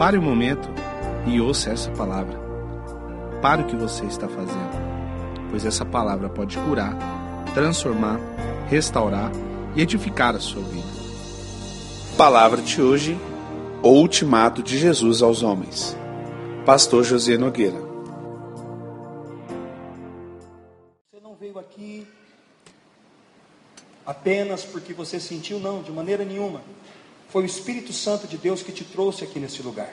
Pare um momento e ouça essa palavra. Pare o que você está fazendo, pois essa palavra pode curar, transformar, restaurar e edificar a sua vida. Palavra de hoje: O ultimato de Jesus aos homens. Pastor José Nogueira. Você não veio aqui apenas porque você sentiu, não, de maneira nenhuma. Foi o Espírito Santo de Deus que te trouxe aqui nesse lugar.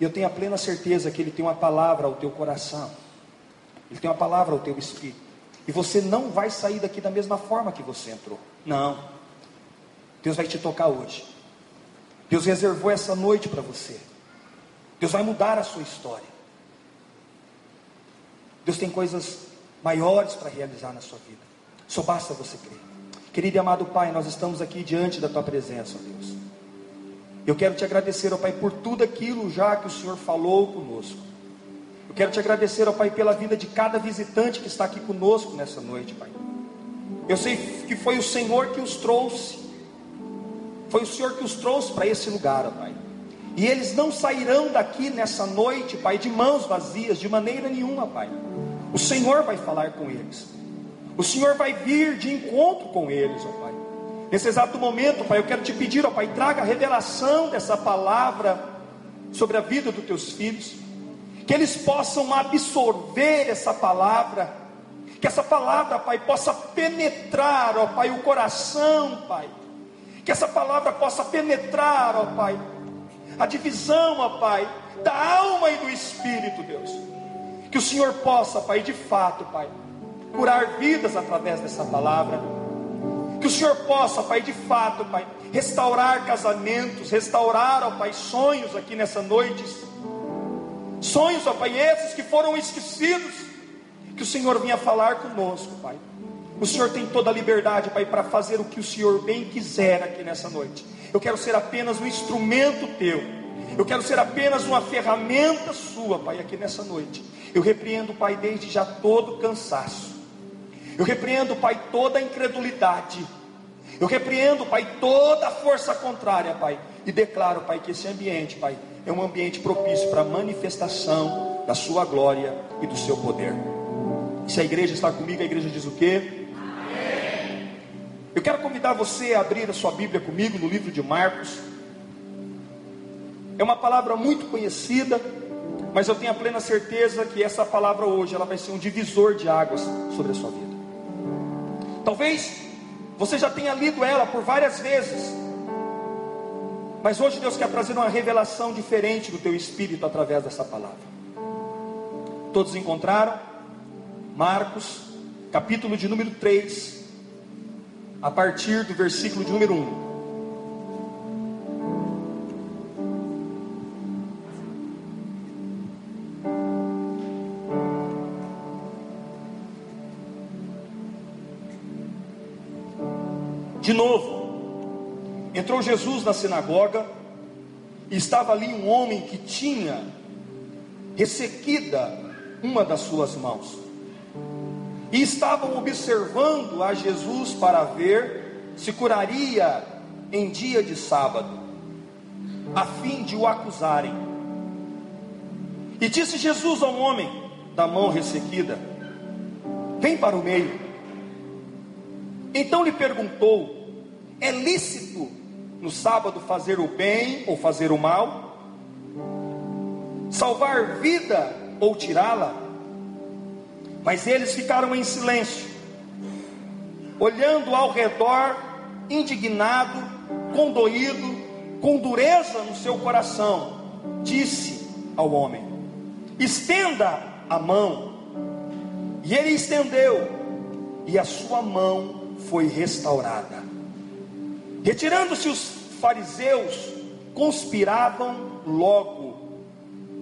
E eu tenho a plena certeza que Ele tem uma palavra ao teu coração. Ele tem uma palavra ao teu espírito. E você não vai sair daqui da mesma forma que você entrou. Não. Deus vai te tocar hoje. Deus reservou essa noite para você. Deus vai mudar a sua história. Deus tem coisas maiores para realizar na sua vida. Só basta você crer. Querido e amado Pai, nós estamos aqui diante da tua presença, Deus. Eu quero te agradecer, ó Pai, por tudo aquilo já que o Senhor falou conosco. Eu quero te agradecer, ó Pai, pela vida de cada visitante que está aqui conosco nessa noite, Pai. Eu sei que foi o Senhor que os trouxe. Foi o Senhor que os trouxe para esse lugar, ó Pai. E eles não sairão daqui nessa noite, Pai, de mãos vazias, de maneira nenhuma, Pai. O Senhor vai falar com eles. O Senhor vai vir de encontro com eles, ó Pai. Nesse exato momento, Pai, eu quero te pedir, ó Pai, traga a revelação dessa palavra sobre a vida dos teus filhos, que eles possam absorver essa palavra, que essa palavra, Pai, possa penetrar, ó Pai, o coração, Pai, que essa palavra possa penetrar, ó Pai, a divisão, ó Pai, da alma e do espírito, Deus, que o Senhor possa, Pai, de fato, Pai, curar vidas através dessa palavra que o Senhor possa, Pai, de fato, Pai, restaurar casamentos, restaurar, ó Pai, sonhos aqui nessa noite. Sonhos, ó Pai, esses que foram esquecidos. Que o Senhor vinha falar conosco, Pai. O Senhor tem toda a liberdade, Pai, para fazer o que o Senhor bem quiser aqui nessa noite. Eu quero ser apenas um instrumento teu. Eu quero ser apenas uma ferramenta sua, Pai, aqui nessa noite. Eu repreendo, Pai, desde já todo cansaço. Eu repreendo, Pai, toda a incredulidade. Eu repreendo, Pai, toda a força contrária, Pai. E declaro, Pai, que esse ambiente, Pai, é um ambiente propício para a manifestação da Sua glória e do Seu poder. Se a igreja está comigo, a igreja diz o quê? Amém. Eu quero convidar você a abrir a sua Bíblia comigo no livro de Marcos. É uma palavra muito conhecida, mas eu tenho a plena certeza que essa palavra hoje ela vai ser um divisor de águas sobre a sua vida. Talvez você já tenha lido ela por várias vezes. Mas hoje Deus quer trazer uma revelação diferente do teu espírito através dessa palavra. Todos encontraram? Marcos, capítulo de número 3, a partir do versículo de número 1. Jesus na sinagoga estava ali um homem que tinha ressequida uma das suas mãos. E estavam observando a Jesus para ver se curaria em dia de sábado, a fim de o acusarem. E disse Jesus ao homem da mão ressequida: Vem para o meio. Então lhe perguntou: É lícito no sábado fazer o bem ou fazer o mal? Salvar vida ou tirá-la? Mas eles ficaram em silêncio, olhando ao redor, indignado, condoído, com dureza no seu coração. Disse ao homem: Estenda a mão. E ele estendeu, e a sua mão foi restaurada. Retirando-se os fariseus, conspiravam logo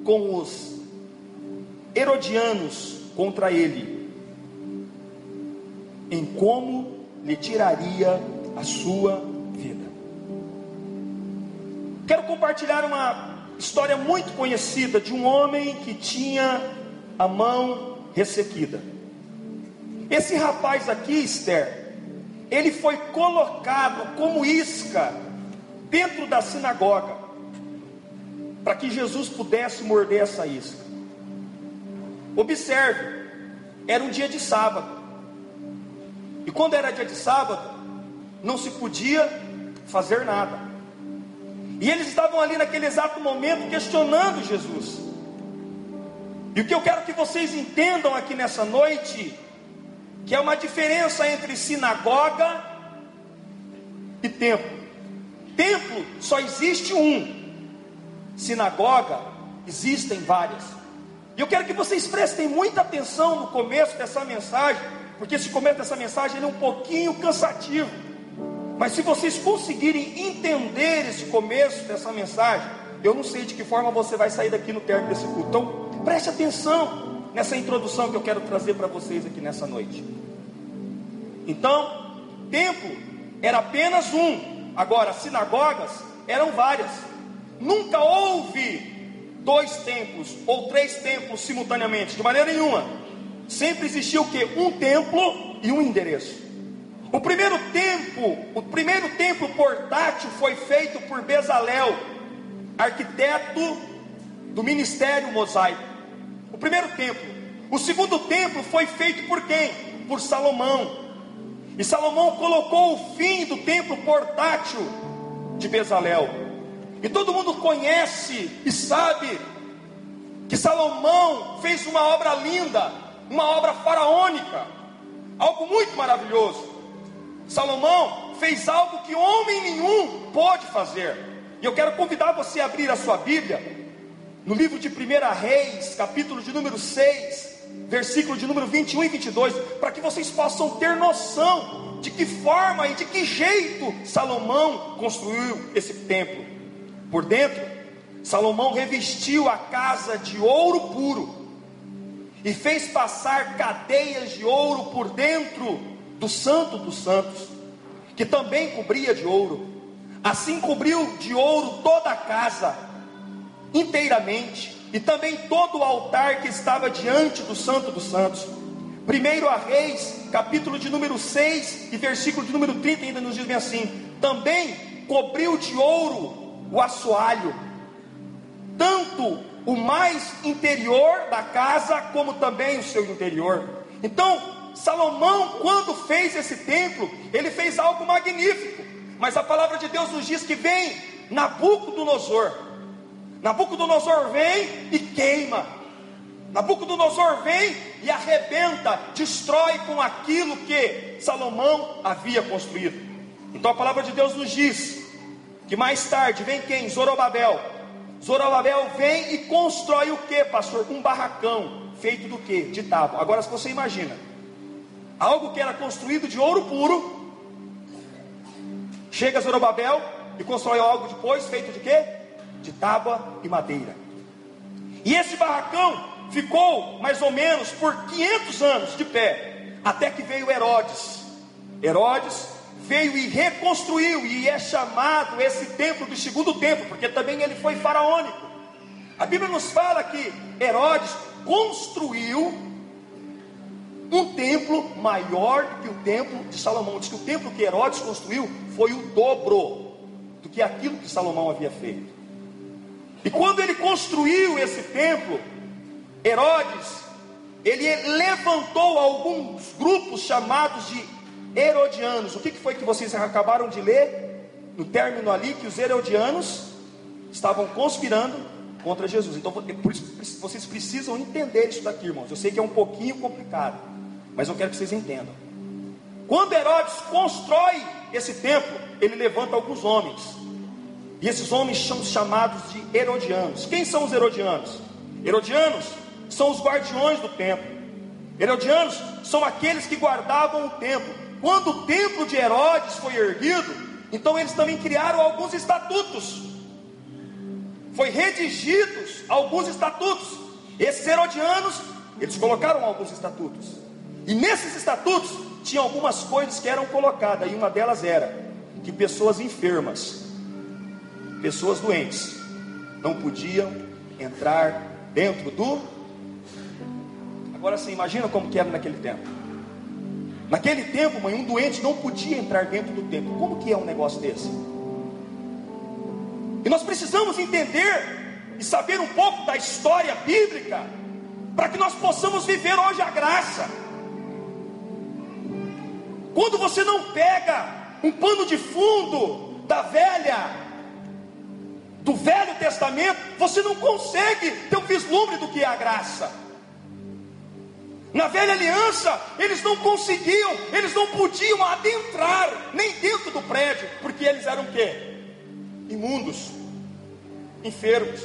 com os herodianos contra ele, em como lhe tiraria a sua vida. Quero compartilhar uma história muito conhecida de um homem que tinha a mão ressequida. Esse rapaz aqui, Esther, ele foi colocado como isca dentro da sinagoga. para que Jesus pudesse morder essa isca. Observe, era um dia de sábado. E quando era dia de sábado, não se podia fazer nada. E eles estavam ali naquele exato momento questionando Jesus. E o que eu quero que vocês entendam aqui nessa noite, que é uma diferença entre sinagoga e templo. Templo só existe um. Sinagoga existem várias. E eu quero que vocês prestem muita atenção no começo dessa mensagem, porque esse começo dessa mensagem é um pouquinho cansativo. Mas se vocês conseguirem entender esse começo dessa mensagem, eu não sei de que forma você vai sair daqui no término desse culto. Então, preste atenção nessa introdução que eu quero trazer para vocês aqui nessa noite. Então, templo era apenas um, agora sinagogas eram várias. Nunca houve dois templos ou três templos simultaneamente, de maneira nenhuma. Sempre existiu o que? Um templo e um endereço. O primeiro templo, o primeiro templo portátil foi feito por Bezalel, arquiteto do ministério mosaico. Primeiro templo. O segundo templo foi feito por quem? Por Salomão. E Salomão colocou o fim do templo portátil de Bezalel. E todo mundo conhece e sabe que Salomão fez uma obra linda, uma obra faraônica, algo muito maravilhoso. Salomão fez algo que homem nenhum pode fazer. E eu quero convidar você a abrir a sua Bíblia no livro de 1 Reis, capítulo de número 6, versículo de número 21 e 22, para que vocês possam ter noção de que forma e de que jeito Salomão construiu esse templo. Por dentro, Salomão revestiu a casa de ouro puro e fez passar cadeias de ouro por dentro do Santo dos Santos, que também cobria de ouro. Assim cobriu de ouro toda a casa, inteiramente, e também todo o altar que estava diante do Santo dos Santos. Primeiro a Reis, capítulo de número 6 e versículo de número 30 ainda nos diz bem assim: também cobriu de ouro o assoalho, tanto o mais interior da casa, como também o seu interior. Então, Salomão, quando fez esse templo, ele fez algo magnífico, mas a palavra de Deus nos diz que vem Nabucodonosor. Nabucodonosor vem e queima. Nabucodonosor vem e arrebenta, destrói com aquilo que Salomão havia construído. Então a palavra de Deus nos diz que mais tarde vem quem? Zorobabel. Zorobabel vem e constrói o que, pastor? Um barracão feito do que? De tábua. Agora, se você imagina, algo que era construído de ouro puro, chega Zorobabel e constrói algo depois feito de quê? De tábua e madeira. E esse barracão ficou mais ou menos por 500 anos de pé, até que veio Herodes. Herodes veio e reconstruiu, e é chamado esse templo do segundo templo, porque também ele foi faraônico. A Bíblia nos fala que Herodes construiu um templo maior do que o templo de Salomão. Diz que o templo que Herodes construiu foi o dobro do que aquilo que Salomão havia feito. E quando ele construiu esse templo, Herodes, ele levantou alguns grupos chamados de Herodianos. O que foi que vocês acabaram de ler? No término ali, que os Herodianos estavam conspirando contra Jesus. Então, por isso, vocês precisam entender isso daqui, irmãos. Eu sei que é um pouquinho complicado, mas eu quero que vocês entendam. Quando Herodes constrói esse templo, ele levanta alguns homens. E esses homens são chamados de Herodianos. Quem são os Herodianos? Herodianos são os guardiões do templo. Herodianos são aqueles que guardavam o templo. Quando o templo de Herodes foi erguido, então eles também criaram alguns estatutos. Foi redigidos alguns estatutos. Esses herodianos, eles colocaram alguns estatutos. E nesses estatutos tinha algumas coisas que eram colocadas, e uma delas era que pessoas enfermas, pessoas doentes, não podiam entrar dentro do. Agora sim, imagina como que era naquele tempo. Naquele tempo, mãe, um doente não podia entrar dentro do templo. Como que é um negócio desse? E nós precisamos entender e saber um pouco da história bíblica, para que nós possamos viver hoje a graça. Quando você não pega um pano de fundo da velha, do Velho Testamento, você não consegue ter um vislumbre do que é a graça. Na velha aliança, eles não conseguiam, eles não podiam adentrar nem dentro do prédio, porque eles eram quê? Imundos, enfermos.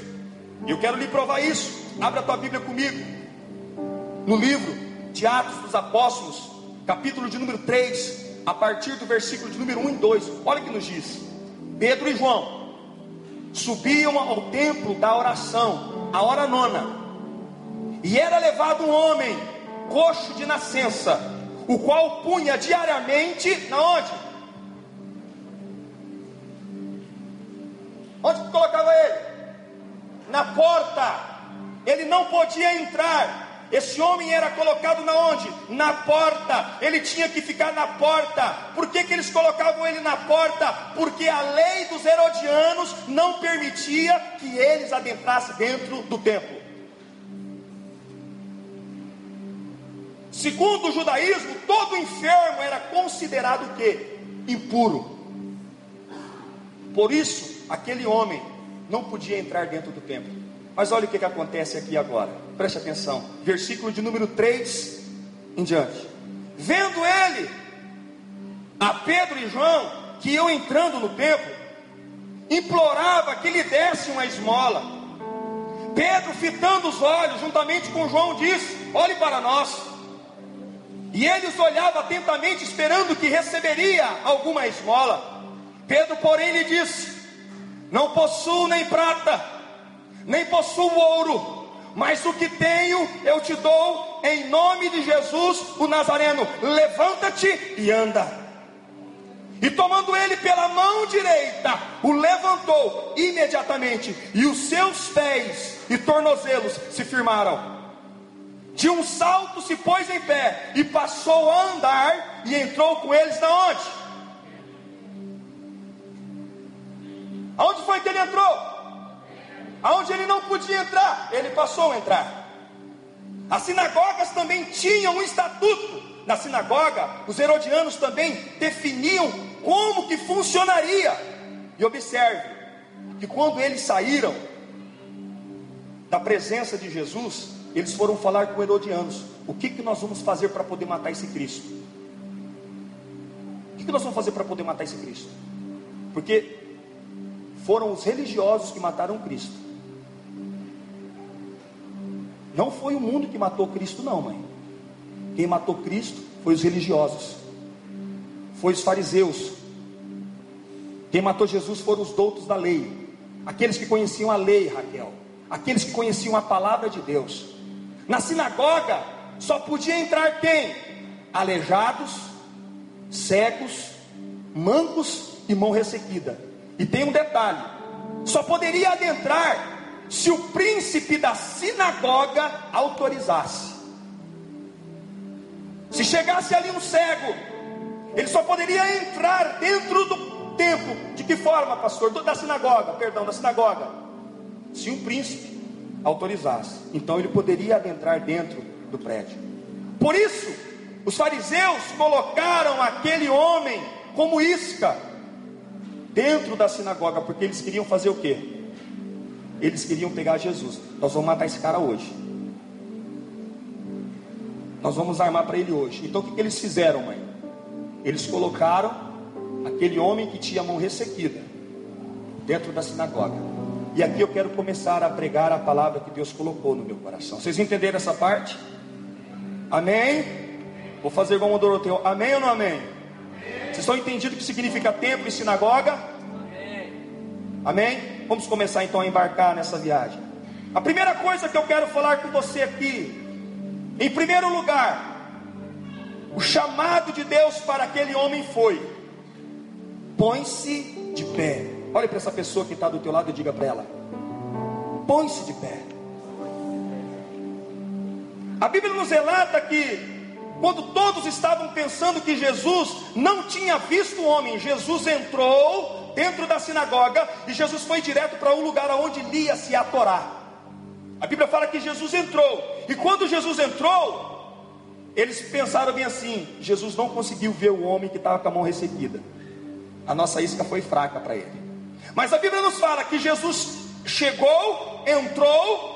E eu quero lhe provar isso. Abra a tua Bíblia comigo. No livro de Atos dos Apóstolos, capítulo de número 3, a partir do versículo de número 1 e 2. Olha o que nos diz. Pedro e João subiam ao templo da oração, a hora nona. E era levado um homem coxo de nascença, o qual punha diariamente na onde? Onde colocava ele? Na porta. Ele não podia entrar. Esse homem era colocado na onde? Na porta. Ele tinha que ficar na porta. Por que, que eles colocavam ele na porta? Porque a lei dos herodianos não permitia que eles adentrassem dentro do templo. Segundo o judaísmo, todo enfermo era considerado o quê? Impuro. Por isso, aquele homem não podia entrar dentro do templo. Mas olha o que, que acontece aqui agora. Preste atenção. Versículo de número 3 em diante. Vendo ele a Pedro e João que iam entrando no templo, implorava que lhe desse uma esmola. Pedro, fitando os olhos, juntamente com João, disse: Olhe para nós. E ele os olhava atentamente, esperando que receberia alguma esmola. Pedro, porém, lhe disse: Não possuo nem prata, nem possuo ouro, mas o que tenho eu te dou, em nome de Jesus o Nazareno. Levanta-te e anda. E tomando ele pela mão direita, o levantou imediatamente, e os seus pés e tornozelos se firmaram. De um salto se pôs em pé e passou a andar e entrou com eles na onde? Aonde foi que ele entrou? Aonde ele não podia entrar, ele passou a entrar. As sinagogas também tinham um estatuto. Na sinagoga, os herodianos também definiam como que funcionaria. E observe que quando eles saíram da presença de Jesus, eles foram falar com Herodianos: o que, que nós vamos fazer para poder matar esse Cristo? O que, que nós vamos fazer para poder matar esse Cristo? Porque foram os religiosos que mataram Cristo. Não foi o mundo que matou Cristo, não, mãe. Quem matou Cristo foi os religiosos, foi os fariseus. Quem matou Jesus foram os doutos da lei, aqueles que conheciam a lei, Raquel, aqueles que conheciam a palavra de Deus. Na sinagoga só podia entrar quem? Aleijados, cegos, mancos e mão ressequida. E tem um detalhe: só poderia adentrar se o príncipe da sinagoga autorizasse. Se chegasse ali um cego, ele só poderia entrar dentro do templo. De que forma, pastor? Da sinagoga, perdão, da sinagoga. Se um príncipe autorizasse. Então ele poderia adentrar dentro do prédio. Por isso, os fariseus colocaram aquele homem como isca dentro da sinagoga, porque eles queriam fazer o quê? Eles queriam pegar Jesus. Nós vamos matar esse cara hoje. Nós vamos armar para ele hoje. Então o que, eles fizeram, mãe? Eles colocaram aquele homem que tinha a mão ressequida dentro da sinagoga. E aqui eu quero começar a pregar a palavra que Deus colocou no meu coração. Vocês entenderam essa parte? Amém? Vou fazer igual o Doroteu. Amém ou não amém? Vocês estão entendendo o que significa templo e sinagoga? Amém. Amém? Vamos começar então a embarcar nessa viagem. A primeira coisa que eu quero falar com você aqui, em primeiro lugar, o chamado de Deus para aquele homem foi: põe-se de pé. Olhe para essa pessoa que está do teu lado e diga para ela: põe-se de pé. A Bíblia nos relata que quando todos estavam pensando que Jesus não tinha visto o homem, Jesus entrou dentro da sinagoga e Jesus foi direto para um lugar onde lia-se a Torá. A Bíblia fala que Jesus entrou, e quando Jesus entrou, eles pensaram bem assim: Jesus não conseguiu ver o homem que estava com a mão ressequida, a nossa isca foi fraca para ele. Mas a Bíblia nos fala que Jesus chegou, entrou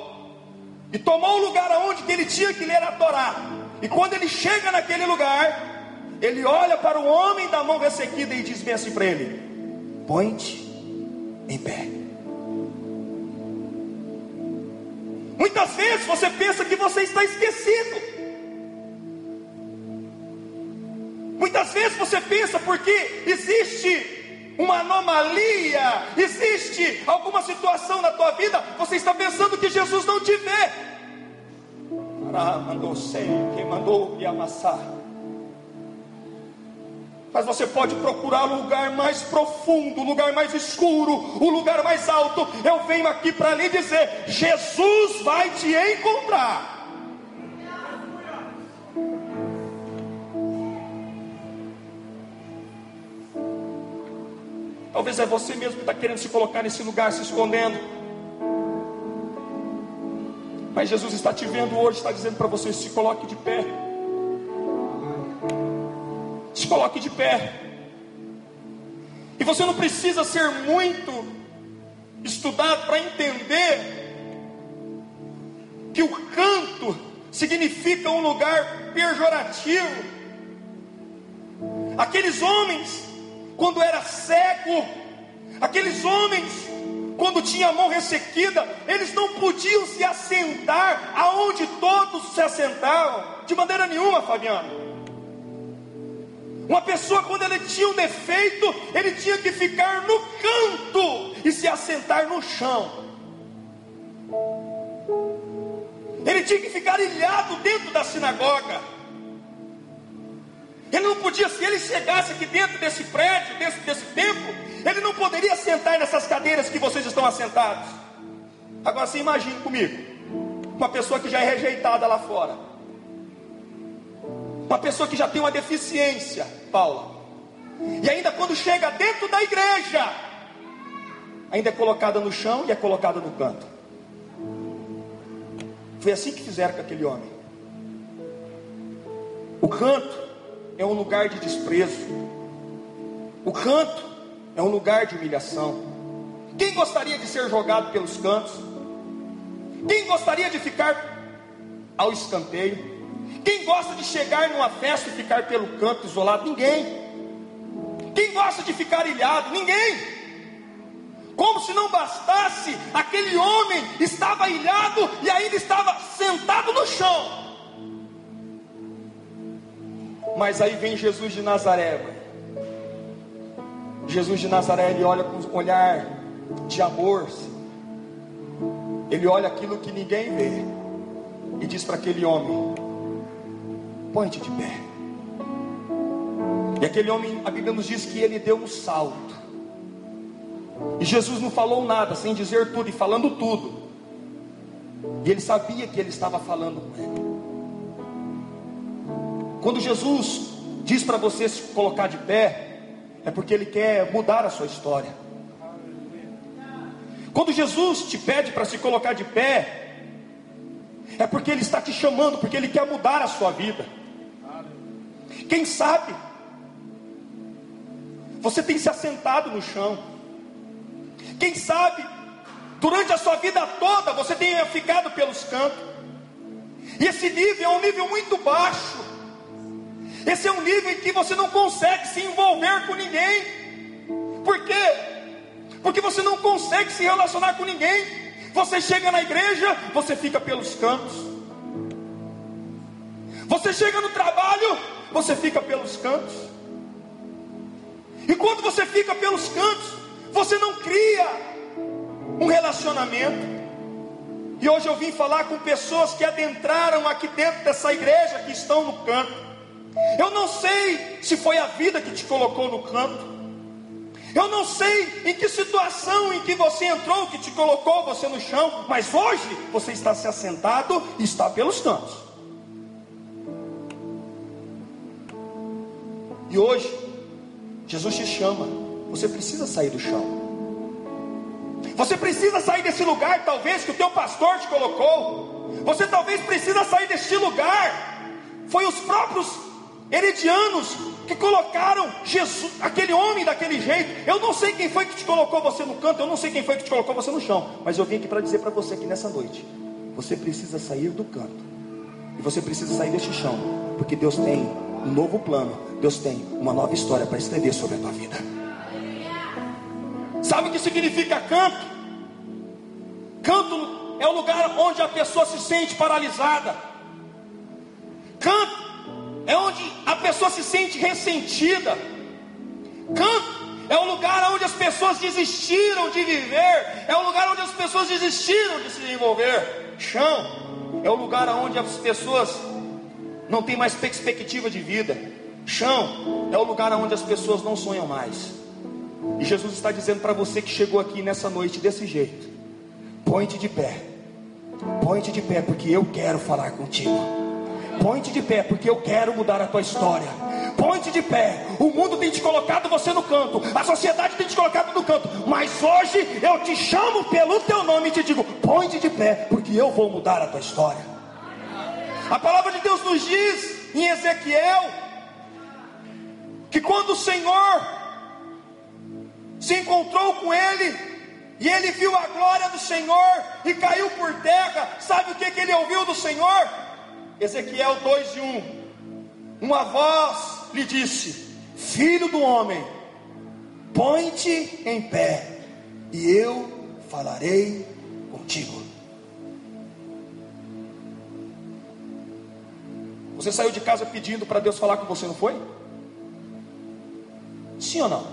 e tomou o lugar aonde ele tinha que ler a Torá. E quando ele chega naquele lugar, ele olha para o homem da mão ressequida e diz bem assim para ele: Põe-te em pé. Muitas vezes você pensa que você está esquecido. Muitas vezes você pensa porque existe uma anomalia, existe alguma situação na tua vida, você está pensando que Jesus não te vê. Mandou sei, quem mandou me amassar. Mas você pode procurar o lugar mais profundo, o lugar mais escuro, o lugar mais alto. Eu venho aqui para lhe dizer: Jesus vai te encontrar. Talvez é você mesmo que está querendo se colocar nesse lugar, se escondendo. Mas Jesus está te vendo hoje, está dizendo para você: se coloque de pé. Se coloque de pé. E você não precisa ser muito estudado para entender que o canto significa um lugar pejorativo. Aqueles homens quando era cego, aqueles homens, quando tinha a mão ressequida, eles não podiam se assentar aonde todos se assentavam, de maneira nenhuma, Fabiano. Uma pessoa, quando ele tinha um defeito, ele tinha que ficar no canto e se assentar no chão. Ele tinha que ficar ilhado dentro da sinagoga. Ele não podia, se ele chegasse aqui dentro desse prédio, desse, desse templo, ele não poderia sentar nessas cadeiras que vocês estão assentados. Agora você imagine comigo, uma pessoa que já é rejeitada lá fora, uma pessoa que já tem uma deficiência, Paula, e ainda quando chega dentro da igreja, ainda é colocada no chão e é colocada no canto. Foi assim que fizeram com aquele homem. O canto é um lugar de desprezo. O canto é um lugar de humilhação. Quem gostaria de ser jogado pelos cantos? Quem gostaria de ficar ao escanteio? Quem gosta de chegar numa festa e ficar pelo canto isolado? Ninguém. Quem gosta de ficar ilhado? Ninguém. Como se não bastasse, aquele homem estava ilhado e ainda estava sentado no chão. Mas aí vem Jesus de Nazaré. Jesus de Nazaré, ele olha com um olhar de amor. Ele olha aquilo que ninguém vê. E diz para aquele homem: Põe-te de pé. E aquele homem, a Bíblia nos diz que ele deu um salto. E Jesus não falou nada, sem dizer tudo e falando tudo. E ele sabia que ele estava falando com ele. Quando Jesus diz para você se colocar de pé, é porque Ele quer mudar a sua história. Quando Jesus te pede para se colocar de pé, é porque Ele está te chamando, porque Ele quer mudar a sua vida. Quem sabe, você tem se assentado no chão. Quem sabe, durante a sua vida toda, você tenha ficado pelos cantos. E esse nível é um nível muito baixo. Esse é um nível em que você não consegue se envolver com ninguém. Por quê? Porque você não consegue se relacionar com ninguém. Você chega na igreja, você fica pelos cantos. Você chega no trabalho, você fica pelos cantos. E quando você fica pelos cantos, você não cria um relacionamento. E hoje eu vim falar com pessoas que adentraram aqui dentro dessa igreja, que estão no canto. Eu não sei se foi a vida que te colocou no canto. Eu não sei em que situação em que você entrou que te colocou você no chão, mas hoje você está se assentado e está pelos cantos. E hoje Jesus te chama. Você precisa sair do chão. Você precisa sair desse lugar, talvez, que o teu pastor te colocou. Você talvez precisa sair deste lugar. Foi os próprios heredianos que colocaram Jesus, aquele homem daquele jeito. Eu não sei quem foi que te colocou você no canto, eu não sei quem foi que te colocou você no chão, mas eu vim aqui para dizer para você que nessa noite você precisa sair do canto. E você precisa sair deste chão, porque Deus tem um novo plano, Deus tem uma nova história para escrever sobre a tua vida. Sabe o que significa canto? Canto é o lugar onde a pessoa se sente paralisada. Canto é onde a pessoa se sente ressentida. Canto é o lugar onde as pessoas desistiram de viver, é o lugar onde as pessoas desistiram de se desenvolver. Chão é o lugar onde as pessoas não têm mais perspectiva de vida. Chão é o lugar onde as pessoas não sonham mais. E Jesus está dizendo para você que chegou aqui nessa noite desse jeito: põe-te de pé, põe-te de pé, porque eu quero falar contigo. Põe-te de pé, porque eu quero mudar a tua história. Põe-te de pé. O mundo tem te colocado você no canto, a sociedade tem te colocado no canto, mas hoje eu te chamo pelo teu nome e te digo: põe-te de pé, porque eu vou mudar a tua história. A palavra de Deus nos diz em Ezequiel que quando o Senhor se encontrou com ele, e ele viu a glória do Senhor e caiu por terra. Sabe o que, que ele ouviu do Senhor? Ezequiel 2 e 1. Uma voz lhe disse: Filho do homem, põe-te em pé, e eu falarei contigo. Você saiu de casa pedindo para Deus falar com você, não foi? Sim ou não?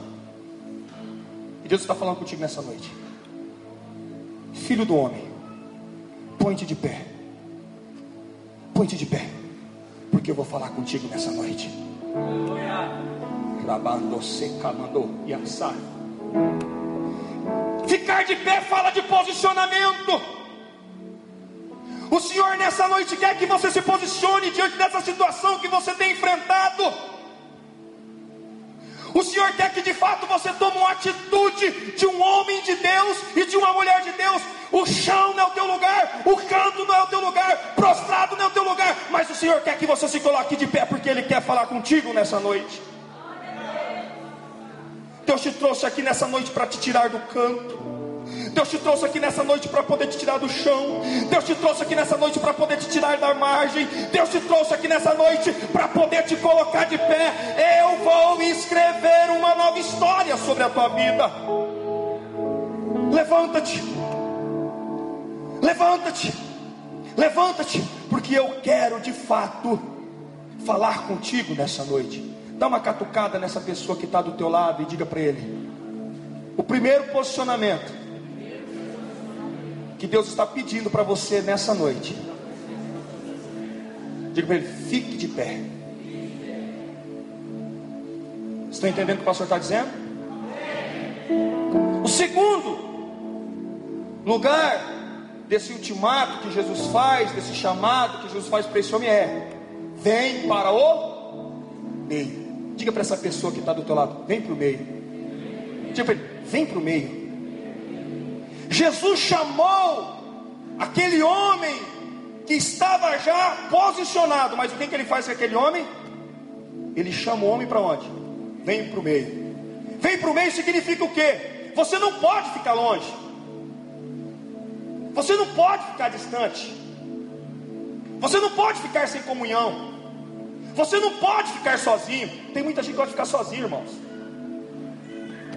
E Deus está falando contigo nessa noite. Filho do homem, põe-te de pé. Põe-te de pé. Porque eu vou falar contigo nessa noite. Rabando e assar. Ficar de pé fala de posicionamento. O Senhor nessa noite quer que você se posicione diante dessa situação que você tem enfrentado. O Senhor quer que de fato você tome uma atitude de um homem de Deus e de uma mulher de Deus. O chão não é o teu lugar, o canto não é o teu lugar, prostrado não é o teu lugar, mas o Senhor quer que você se coloque de pé porque Ele quer falar contigo nessa noite. Deus te trouxe aqui nessa noite para te tirar do canto. Deus te trouxe aqui nessa noite para poder te tirar do chão. Deus te trouxe aqui nessa noite para poder te tirar da margem. Deus te trouxe aqui nessa noite para poder te colocar de pé. Eu vou escrever uma nova história sobre a tua vida. Levanta-te. Levanta-te. Levanta-te, porque eu quero de fato falar contigo nessa noite. Dá uma catucada nessa pessoa que está do teu lado e diga para ele: o primeiro posicionamento que Deus está pedindo para você nessa noite. Diga para ele: fique de pé. Estão entendendo o que o pastor está dizendo? O segundo lugar desse ultimato que Jesus faz, desse chamado que Jesus faz para esse homem é: vem para o meio. Diga para essa pessoa que está do teu lado: vem para o meio. Diga para ele: vem para o meio. Jesus chamou aquele homem que estava já posicionado, mas o que, que ele faz com aquele homem? Ele chama o homem para onde? Vem para o meio. Vem para o meio significa o quê? Você não pode ficar longe. Você não pode ficar distante. Você não pode ficar sem comunhão. Você não pode ficar sozinho. Tem muita gente que pode ficar sozinho, irmãos.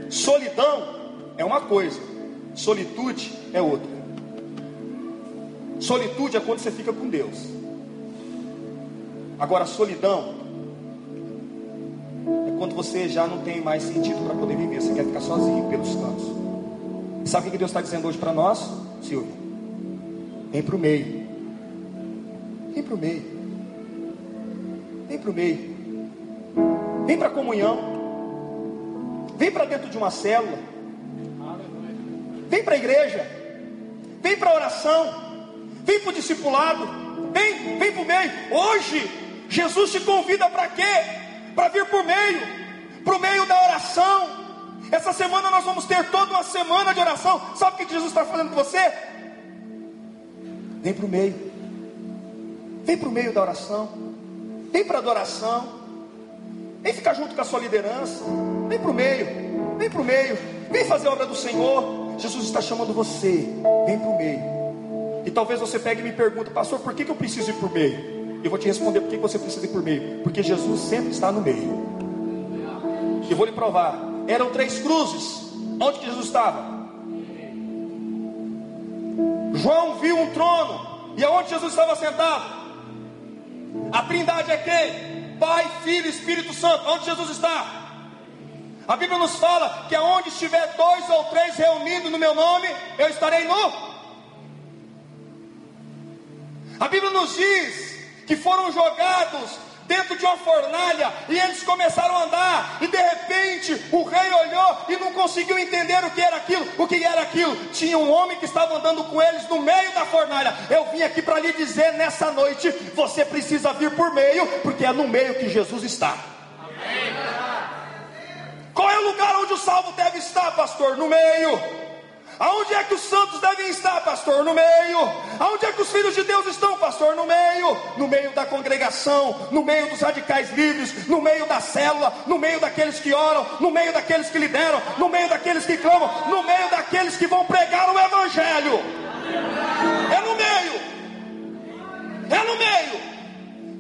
Solidão é uma coisa, Solitude é outra. Solitude é quando você fica com Deus. Agora, solidão é quando você já não tem mais sentido para poder viver. Você quer ficar sozinho pelos cantos. Sabe o que Deus está dizendo hoje para nós, Silvio? Vem para o meio. Vem para o meio. Vem para o meio. Vem para a comunhão. Vem para dentro de uma célula. Vem para a igreja, vem para a oração, vem para o discipulado, vem, vem para o meio. Hoje, Jesus te convida para quê? Para vir por meio, para o meio da oração. Essa semana nós vamos ter toda uma semana de oração. Sabe o que Jesus está fazendo com você? Vem para o meio. Vem para o meio da oração. Vem para a adoração. Vem ficar junto com a sua liderança. Vem para o meio. Vem para o meio. Vem fazer a obra do Senhor. Jesus está chamando você. Vem para o meio. E talvez você pegue e me pergunte, pastor, por que, que eu preciso ir para o meio? Eu vou te responder por que você precisa ir para o meio. Porque Jesus sempre está no meio. E vou lhe provar. Eram três cruzes. Onde que Jesus estava? João viu um trono. E aonde Jesus estava sentado? A trindade é quem? Pai, Filho e Espírito Santo. Onde Jesus está? A Bíblia nos fala que aonde estiver dois ou três reunidos no meu nome, eu estarei no. A Bíblia nos diz que foram jogados dentro de uma fornalha e eles começaram a andar e de repente o rei olhou e não conseguiu entender o que era aquilo. O que era aquilo? Tinha um homem que estava andando com eles no meio da fornalha. Eu vim aqui para lhe dizer nessa noite, você precisa vir por meio, porque é no meio que Jesus está. Amém. Qual é o lugar onde o salvo deve estar, pastor? No meio. Aonde é que os santos devem estar, pastor? No meio. Aonde é que os filhos de Deus estão, pastor? No meio. No meio da congregação, no meio dos radicais livres, no meio da célula, no meio daqueles que oram, no meio daqueles que lideram, no meio daqueles que clamam, no meio daqueles que vão pregar o evangelho. É no meio. É no meio.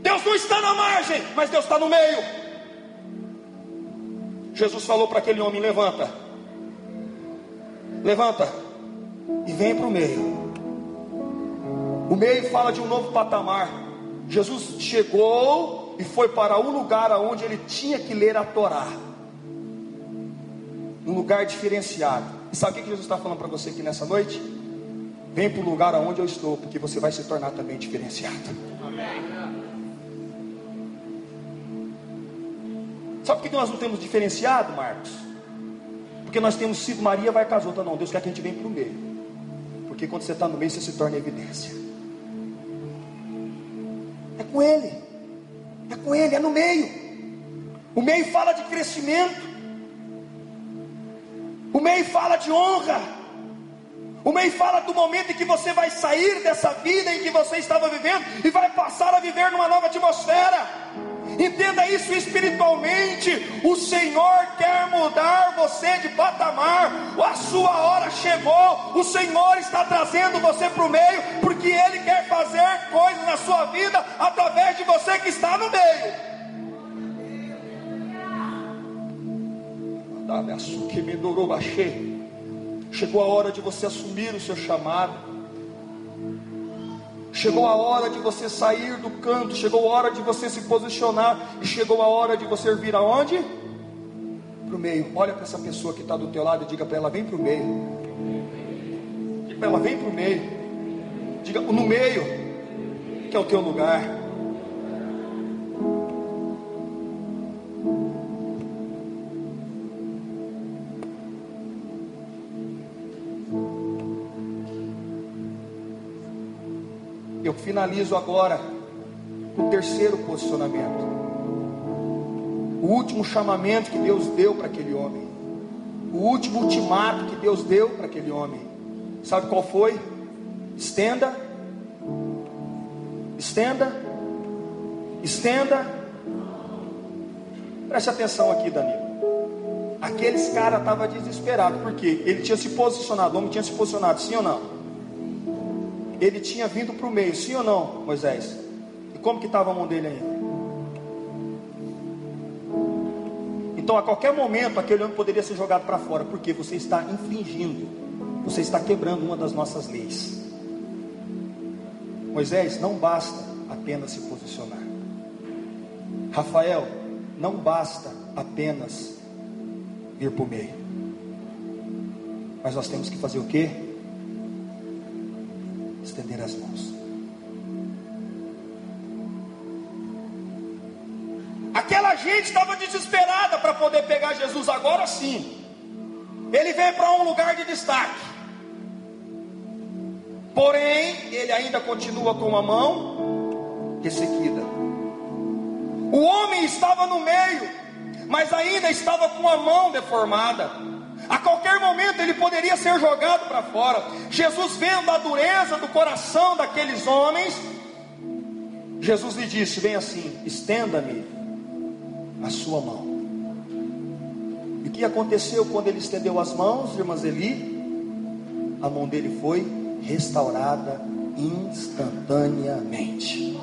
Deus não está na margem, mas Deus está no meio. Jesus falou para aquele homem: levanta Levanta e vem para o meio. O meio fala de um novo patamar. Jesus chegou e foi para o lugar aonde ele tinha que ler a Torá. Um lugar diferenciado. E sabe o que Jesus está falando para você aqui nessa noite? Vem para o lugar aonde eu estou, porque você vai se tornar também diferenciado. Amém. Sabe por que nós não temos diferenciado, Marcos? Porque nós temos sido Maria vai com as outras. Não, Deus quer que a gente venha para o meio. Porque quando você está no meio, você se torna evidência. É com Ele. É com Ele, é no meio. O meio fala de crescimento. O meio fala de honra. O meio fala do momento em que você vai sair dessa vida em que você estava vivendo e vai passar a viver numa nova atmosfera. Entenda isso espiritualmente. O Senhor quer mudar você de patamar. A sua hora chegou. O Senhor está trazendo você para o meio, porque Ele quer fazer coisas na sua vida através de você que está no meio. Chegou a hora de você assumir o seu chamado. Chegou a hora de você sair do canto, chegou a hora de você se posicionar e chegou a hora de você vir aonde? Para o meio. Olha para essa pessoa que está do teu lado e diga para ela: vem para o meio. Diga para ela: vem para o meio. Diga no meio, que é o teu lugar. Finalizo agora com o terceiro posicionamento. O último chamamento que Deus deu para aquele homem. O último ultimato que Deus deu para aquele homem. Sabe qual foi? Estenda. Estenda. Estenda. Preste atenção aqui, Danilo. Aqueles caras estavam desesperados, porque ele tinha se posicionado, o homem tinha se posicionado, sim ou não? Ele tinha vindo para o meio, sim ou não, Moisés? E como que estava a mão dele ainda? Então, a qualquer momento, aquele homem poderia ser jogado para fora, porque você está infringindo, você está quebrando uma das nossas leis. Moisés, não basta apenas se posicionar. Rafael, não basta apenas vir para o meio. Mas nós temos que fazer o que? Estender as mãos. Aquela gente estava desesperada para poder pegar Jesus agora sim. Ele veio para um lugar de destaque. Porém, ele ainda continua com a mão ressequida. O homem estava no meio, mas ainda estava com a mão deformada. Momento ele poderia ser jogado para fora. Jesus, vendo a dureza do coração daqueles homens, Jesus lhe disse: Vem assim, estenda-me a sua mão. E o que aconteceu quando ele estendeu as mãos, irmãs Eli? A mão dele foi restaurada instantaneamente.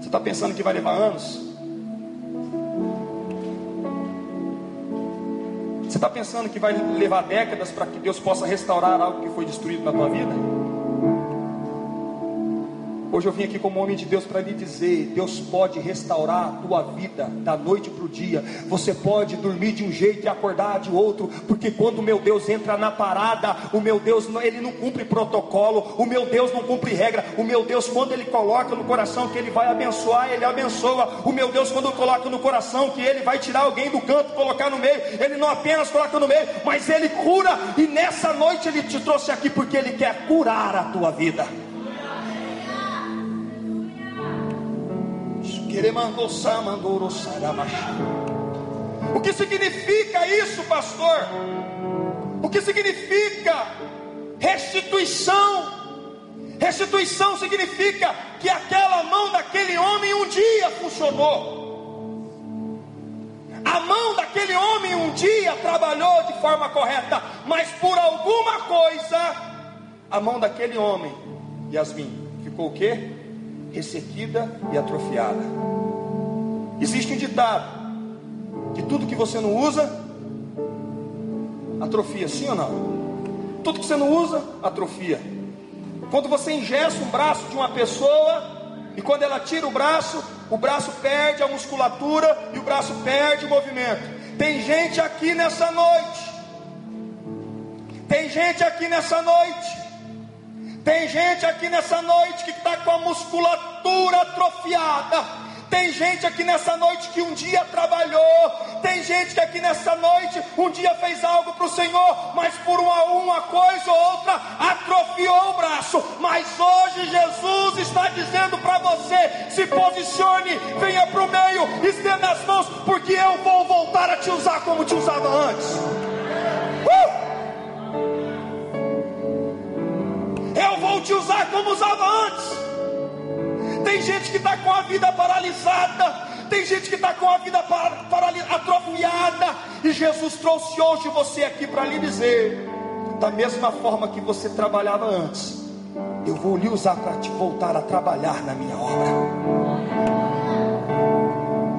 Você está pensando que vai levar anos? Está pensando que vai levar décadas para que Deus possa restaurar algo que foi destruído na tua vida? Hoje eu vim aqui como homem de Deus para lhe dizer: Deus pode restaurar a tua vida da noite para o dia. Você pode dormir de um jeito e acordar de outro, porque quando o meu Deus entra na parada, o meu Deus ele não cumpre protocolo, o meu Deus não cumpre regra. O meu Deus, quando ele coloca no coração que ele vai abençoar, ele abençoa. O meu Deus, quando coloca no coração que ele vai tirar alguém do canto, colocar no meio, ele não apenas coloca no meio, mas ele cura. E nessa noite ele te trouxe aqui porque ele quer curar a tua vida. O que significa isso, pastor? O que significa restituição? Restituição significa que aquela mão daquele homem um dia funcionou. A mão daquele homem um dia trabalhou de forma correta, mas por alguma coisa, a mão daquele homem, Yasmin, ficou o quê? Ressequida e atrofiada. Existe um ditado que tudo que você não usa atrofia, sim ou não? Tudo que você não usa atrofia. Quando você ingessa um braço de uma pessoa e quando ela tira o braço, o braço perde a musculatura e o braço perde o movimento. Tem gente aqui nessa noite. Tem gente aqui nessa noite tem gente aqui nessa noite que está com a musculatura atrofiada. Tem gente aqui nessa noite que um dia trabalhou. Tem gente que aqui nessa noite um dia fez algo para o Senhor, mas por uma, uma coisa ou outra atrofiou o braço. Mas hoje Jesus está dizendo para você: se posicione, venha para o meio, estenda as mãos, porque eu vou voltar a te usar como te usava antes. Te usar como usava antes. Tem gente que está com a vida paralisada. Tem gente que está com a vida atrofiada. E Jesus trouxe hoje você aqui para lhe dizer: da mesma forma que você trabalhava antes, eu vou lhe usar para te voltar a trabalhar na minha obra.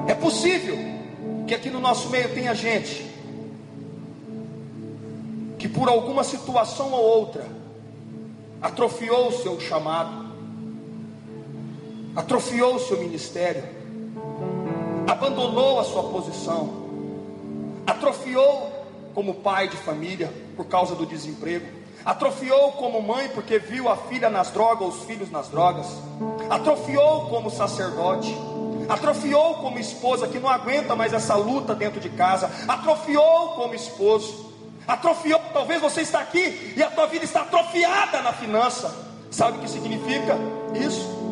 É possível que aqui no nosso meio tenha gente que por alguma situação ou outra atrofiou o seu chamado, atrofiou o seu ministério, abandonou a sua posição, atrofiou como pai de família por causa do desemprego, atrofiou como mãe porque viu a filha nas drogas, os filhos nas drogas, atrofiou como sacerdote, atrofiou como esposa que não aguenta mais essa luta dentro de casa, atrofiou como esposo atrofiou. Talvez você está aqui e a tua vida está atrofiada na finança. Sabe o que significa isso?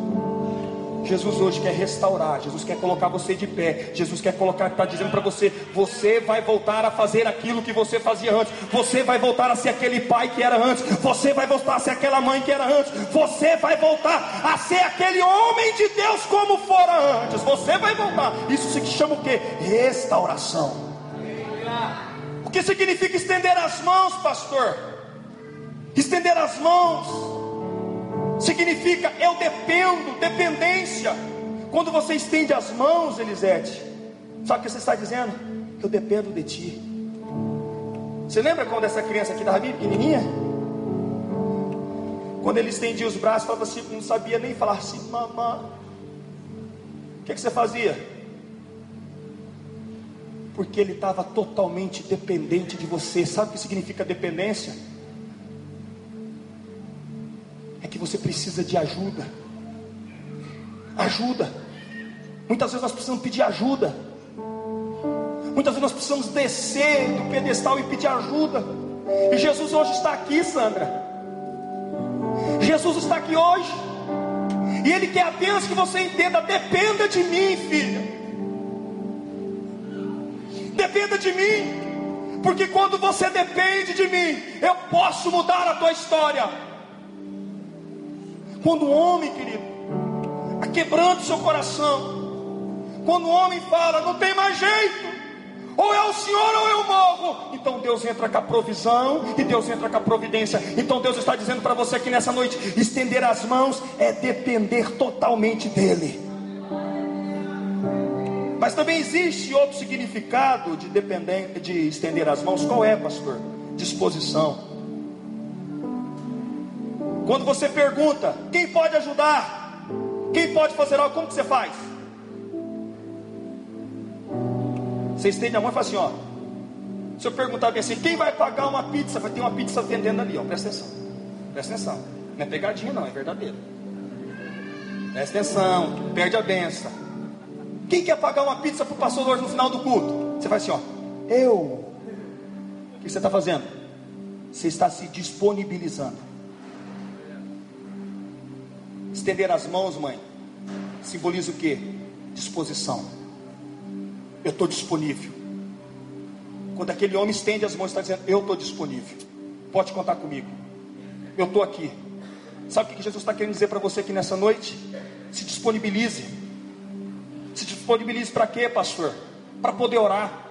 Jesus hoje quer restaurar, Jesus quer colocar você de pé, Jesus quer colocar, está dizendo para você: você vai voltar a fazer aquilo que você fazia antes, você vai voltar a ser aquele pai que era antes, você vai voltar a ser aquela mãe que era antes, você vai voltar a ser aquele homem de Deus como fora antes, você vai voltar. Isso se chama o que? Restauração que significa estender as mãos, pastor? Estender as mãos significa eu dependo, dependência. Quando você estende as mãos, Elisete, sabe o que você está dizendo? Eu dependo de ti. Você lembra quando essa criança aqui estava bem pequenininha? Quando ele estendia os braços, falava assim, não sabia nem falar assim, mamãe. O que, que você fazia? Porque ele estava totalmente dependente de você. Sabe o que significa dependência? É que você precisa de ajuda. Ajuda. Muitas vezes nós precisamos pedir ajuda. Muitas vezes nós precisamos descer do pedestal e pedir ajuda. E Jesus hoje está aqui, Sandra. Jesus está aqui hoje. E Ele quer apenas que você entenda: dependa de mim, filha. Dependa de mim, porque quando você depende de mim, eu posso mudar a tua história. Quando o homem, querido, quebrando seu coração, quando o homem fala, não tem mais jeito, ou é o Senhor ou eu morro. Então Deus entra com a provisão e Deus entra com a providência. Então Deus está dizendo para você aqui nessa noite: estender as mãos é depender totalmente dEle. Mas também existe outro significado de de estender as mãos. Qual é, pastor? Disposição. Quando você pergunta, quem pode ajudar? Quem pode fazer algo? Como que você faz? Você estende a mão e fala assim: ó. Se eu perguntar bem assim, quem vai pagar uma pizza? Vai ter uma pizza vendendo ali, ó. Presta atenção. Presta atenção. Não é pegadinha, não, é verdadeiro. Presta atenção, perde a benção. Quem quer pagar uma pizza para o pastor hoje no final do culto? Você faz assim, ó. Eu. O que você está fazendo? Você está se disponibilizando. Estender as mãos, mãe, simboliza o que? Disposição eu estou disponível. Quando aquele homem estende as mãos, está dizendo: Eu estou disponível. Pode contar comigo. Eu estou aqui. Sabe o que Jesus está querendo dizer para você aqui nessa noite? Se disponibilize. Se disponibilize para quê, pastor? Para poder orar.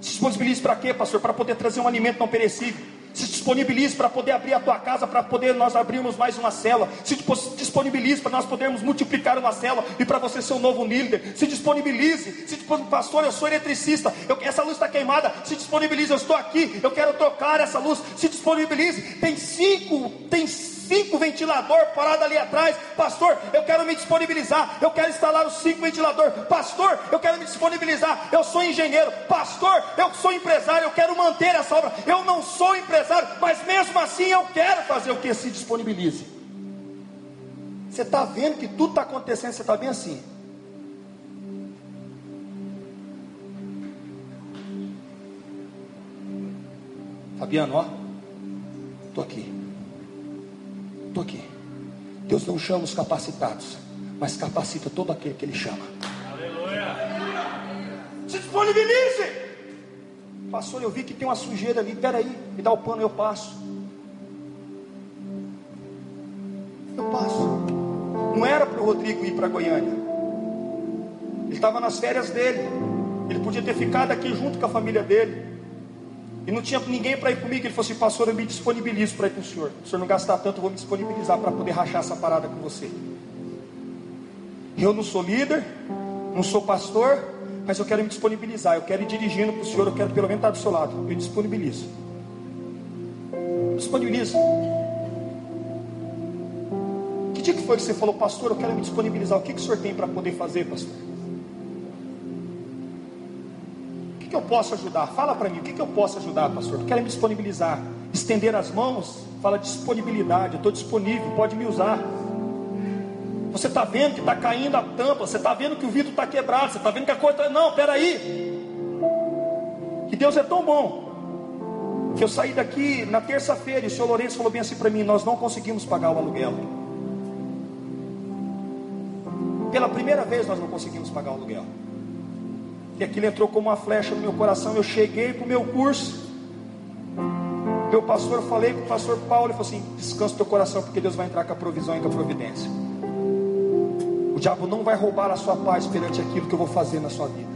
Se disponibilize para quê, pastor? Para poder trazer um alimento não perecível se disponibilize para poder abrir a tua casa, para poder nós abrirmos mais uma cela. Se disponibilize para nós podermos multiplicar uma cela e para você ser um novo líder. Se disponibilize, se pastor, eu sou eletricista, eu, essa luz está queimada. Se disponibilize, eu estou aqui, eu quero trocar essa luz. Se disponibilize, tem cinco, tem cinco ventilador parado ali atrás. Pastor, eu quero me disponibilizar. Eu quero instalar os cinco ventilador. Pastor, eu quero me disponibilizar. Eu sou engenheiro. Pastor, eu sou empresário. Eu quero manter essa obra. Eu não sou empresário, mas mesmo assim eu quero fazer o que se disponibilize. Você está vendo que tudo está acontecendo? Você está bem assim. Fabiano, ó, estou aqui. Estou aqui. Deus não chama os capacitados, mas capacita todo aquele que Ele chama. Aleluia. Se disponibilize. Pastor, eu vi que tem uma sujeira ali. Peraí, me dá o pano, eu passo. Eu passo. Não era para o Rodrigo ir para Goiânia. Ele estava nas férias dele. Ele podia ter ficado aqui junto com a família dele. E não tinha ninguém para ir comigo. Ele falou assim: Pastor, eu me disponibilizo para ir com o senhor. Se o senhor não gastar tanto, eu vou me disponibilizar para poder rachar essa parada com você. Eu não sou líder, não sou pastor, mas eu quero me disponibilizar. Eu quero ir dirigindo para o senhor. Eu quero pelo menos estar do seu lado. Eu disponibilizo. Disponibilizo. Que dia que foi que você falou, pastor? Eu quero me disponibilizar. O que, que o senhor tem para poder fazer, pastor? que eu posso ajudar? Fala para mim, o que, que eu posso ajudar, pastor? Eu quero me disponibilizar. Estender as mãos, fala disponibilidade. Eu estou disponível, pode me usar. Você está vendo que está caindo a tampa, você está vendo que o vidro está quebrado, você está vendo que a coisa. Tá... Não, peraí. Que Deus é tão bom. Que eu saí daqui na terça-feira e o senhor Lourenço falou bem assim para mim: Nós não conseguimos pagar o aluguel. Pela primeira vez nós não conseguimos pagar o aluguel. E aquilo entrou como uma flecha no meu coração. Eu cheguei para o meu curso. Meu pastor, eu falei com o pastor Paulo, ele falou assim: descansa teu coração, porque Deus vai entrar com a provisão e com a providência. Diabo não vai roubar a sua paz perante aquilo que eu vou fazer na sua vida.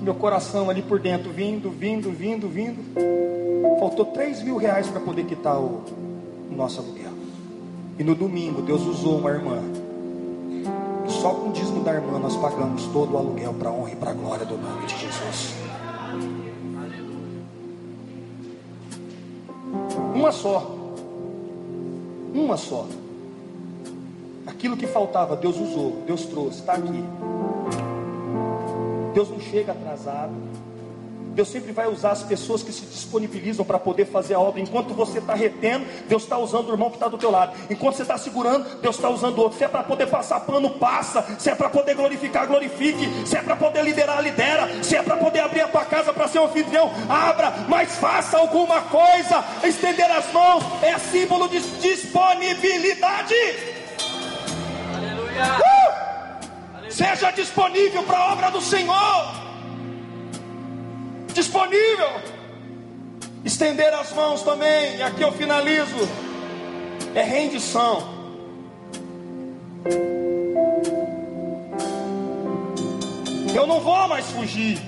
Meu coração ali por dentro, vindo, vindo, vindo, vindo. Faltou 3 mil reais para poder quitar o, o nosso aluguel. E no domingo, Deus usou uma irmã só com o dízimo da irmã nós pagamos todo o aluguel para a honra e para a glória do nome de Jesus. Uma só. Uma só. Aquilo que faltava, Deus usou, Deus trouxe, está aqui. Deus não chega atrasado. Deus sempre vai usar as pessoas que se disponibilizam para poder fazer a obra. Enquanto você está retendo, Deus está usando o irmão que está do teu lado. Enquanto você está segurando, Deus está usando o outro. Se é para poder passar pano, passa. Se é para poder glorificar, glorifique. Se é para poder liderar, lidera. Se é para poder abrir a tua casa para ser um anfitrião, abra. Mas faça alguma coisa. Estender as mãos é símbolo de disponibilidade. Uh! Seja disponível para a obra do Senhor. disponível. Estender as mãos também, e aqui eu finalizo. É rendição. Eu não vou mais fugir.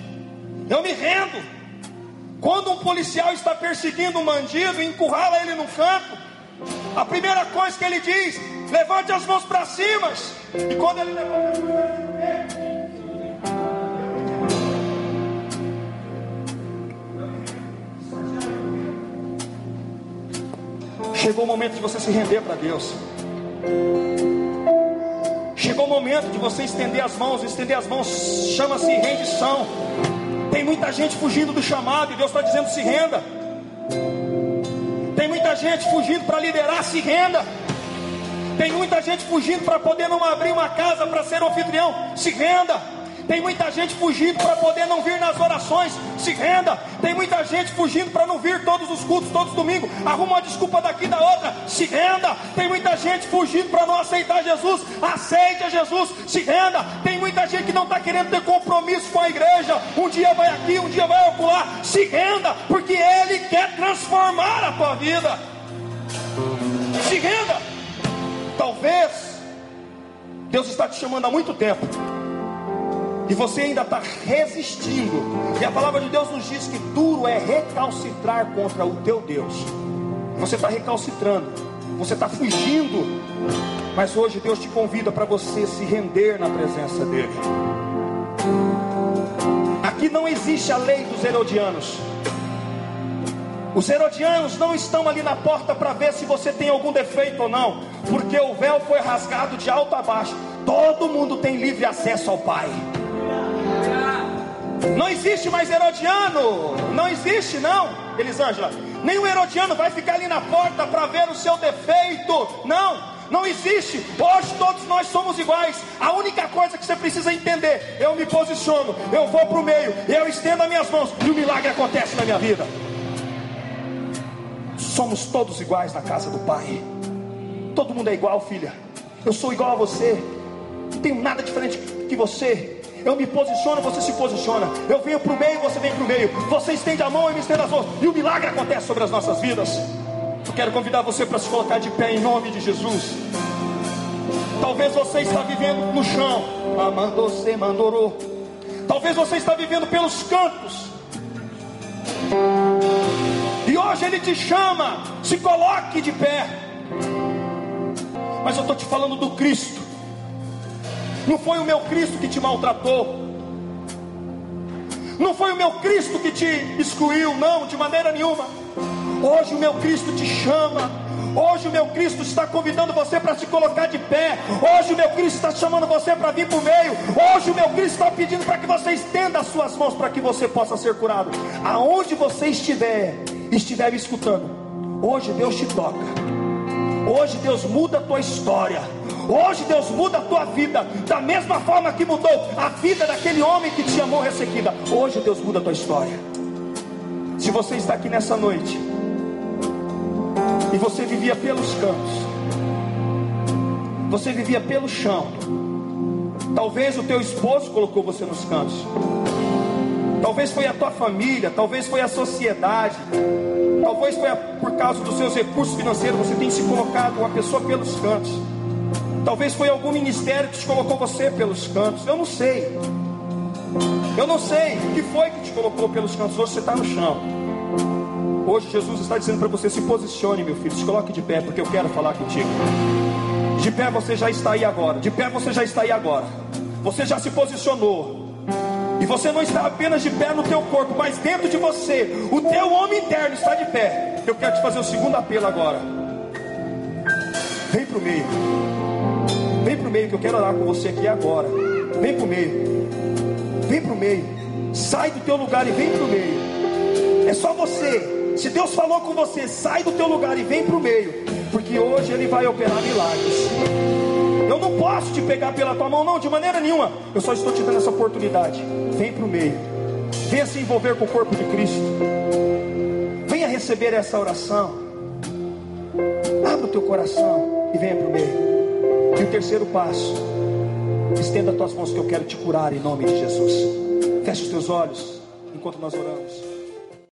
Eu me rendo. Quando um policial está perseguindo um bandido encurrala ele no canto, a primeira coisa que ele diz: levante as mãos para cima. E quando ele levanta as mãos, Chegou o momento de você se render para Deus. Chegou o momento de você estender as mãos. Estender as mãos chama-se rendição. Tem muita gente fugindo do chamado e Deus está dizendo: se renda. Muita gente fugindo para liderar, se renda. Tem muita gente fugindo para poder não abrir uma casa para ser anfitrião, se renda. Tem muita gente fugindo para poder não vir nas orações, se renda. Tem muita gente fugindo para não vir todos os cultos, todos os domingos, arruma uma desculpa daqui da outra, se renda. Tem muita gente fugindo para não aceitar Jesus, aceite Jesus, se renda. Tem muita gente que não está querendo ter compromisso com a igreja, um dia vai aqui, um dia vai ocular, se renda, porque Ele quer transformar a tua vida. Se renda. Talvez Deus está te chamando há muito tempo e você ainda está resistindo, e a palavra de Deus nos diz que duro é recalcitrar contra o teu Deus. Você está recalcitrando, você está fugindo, mas hoje Deus te convida para você se render na presença dEle. Aqui não existe a lei dos herodianos. Os herodianos não estão ali na porta para ver se você tem algum defeito ou não, porque o véu foi rasgado de alto a baixo. Todo mundo tem livre acesso ao Pai. Não existe mais Herodiano. Não existe, não, Elisângela. Nenhum Herodiano vai ficar ali na porta para ver o seu defeito. Não. Não existe. Hoje todos nós somos iguais. A única coisa que você precisa entender: eu me posiciono, eu vou para o meio, eu estendo as minhas mãos e o milagre acontece na minha vida. Somos todos iguais na casa do Pai. Todo mundo é igual, filha. Eu sou igual a você. Não tenho nada diferente que você. Eu me posiciono, você se posiciona. Eu venho para o meio, você vem para o meio. Você estende a mão e me estende as mãos. E o milagre acontece sobre as nossas vidas. Eu quero convidar você para se colocar de pé em nome de Jesus. Talvez você está vivendo no chão. Amandose mandorou. Talvez você está vivendo pelos cantos. E hoje ele te chama. Se coloque de pé. Mas eu estou te falando do Cristo não foi o meu Cristo que te maltratou. Não foi o meu Cristo que te excluiu, não, de maneira nenhuma. Hoje o meu Cristo te chama. Hoje o meu Cristo está convidando você para se colocar de pé. Hoje o meu Cristo está chamando você para vir para o meio. Hoje o meu Cristo está pedindo para que você estenda as suas mãos para que você possa ser curado. Aonde você estiver, estiver me escutando, hoje Deus te toca. Hoje Deus muda a tua história. Hoje Deus muda a tua vida, da mesma forma que mudou a vida daquele homem que te chamou ressequida. Hoje Deus muda a tua história. Se você está aqui nessa noite e você vivia pelos campos, você vivia pelo chão. Talvez o teu esposo colocou você nos cantos. Talvez foi a tua família, talvez foi a sociedade, talvez foi a, por causa dos seus recursos financeiros, você tem se colocado uma pessoa pelos cantos. Talvez foi algum ministério que te colocou você pelos cantos. Eu não sei. Eu não sei o que foi que te colocou pelos cantos. Hoje você está no chão. Hoje Jesus está dizendo para você: se posicione, meu filho, se coloque de pé, porque eu quero falar contigo. De pé você já está aí agora. De pé você já está aí agora. Você já se posicionou. E você não está apenas de pé no teu corpo, mas dentro de você. O teu homem interno está de pé. Eu quero te fazer o segundo apelo agora. Vem para o meio. Vem para o meio que eu quero orar com você aqui agora. Vem para o meio. Vem para o meio. Sai do teu lugar e vem para o meio. É só você. Se Deus falou com você, sai do teu lugar e vem para o meio. Porque hoje Ele vai operar milagres. Eu não posso te pegar pela tua mão, não, de maneira nenhuma. Eu só estou te dando essa oportunidade. Vem para o meio. Venha se envolver com o corpo de Cristo. Venha receber essa oração. Abra o teu coração e venha para o meio. E o terceiro passo, estenda as tuas mãos que eu quero te curar em nome de Jesus. Feche os teus olhos. enquanto nós oramos.